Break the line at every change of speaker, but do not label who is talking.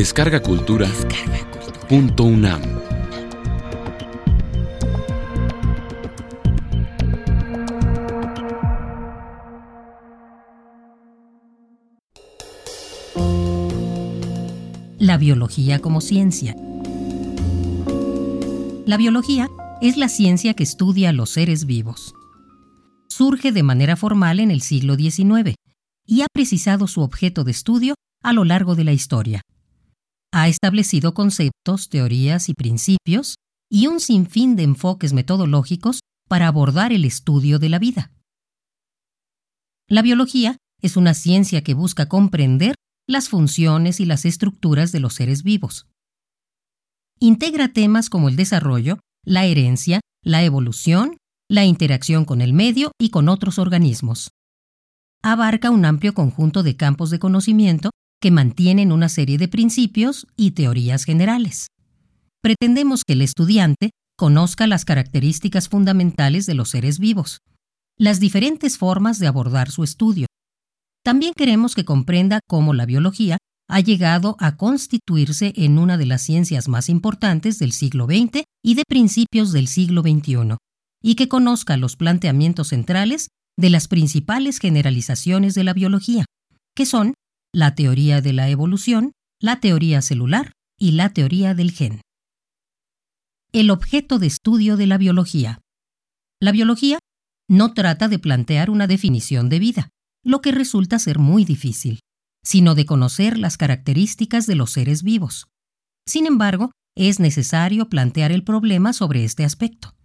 Descarga Cultura. Punto UNAM.
La biología como ciencia. La biología es la ciencia que estudia a los seres vivos. Surge de manera formal en el siglo XIX y ha precisado su objeto de estudio a lo largo de la historia. Ha establecido conceptos, teorías y principios y un sinfín de enfoques metodológicos para abordar el estudio de la vida. La biología es una ciencia que busca comprender las funciones y las estructuras de los seres vivos. Integra temas como el desarrollo, la herencia, la evolución, la interacción con el medio y con otros organismos. Abarca un amplio conjunto de campos de conocimiento que mantienen una serie de principios y teorías generales. Pretendemos que el estudiante conozca las características fundamentales de los seres vivos, las diferentes formas de abordar su estudio. También queremos que comprenda cómo la biología ha llegado a constituirse en una de las ciencias más importantes del siglo XX y de principios del siglo XXI, y que conozca los planteamientos centrales de las principales generalizaciones de la biología, que son la teoría de la evolución, la teoría celular y la teoría del gen. El objeto de estudio de la biología. La biología no trata de plantear una definición de vida, lo que resulta ser muy difícil, sino de conocer las características de los seres vivos. Sin embargo, es necesario plantear el problema sobre este aspecto.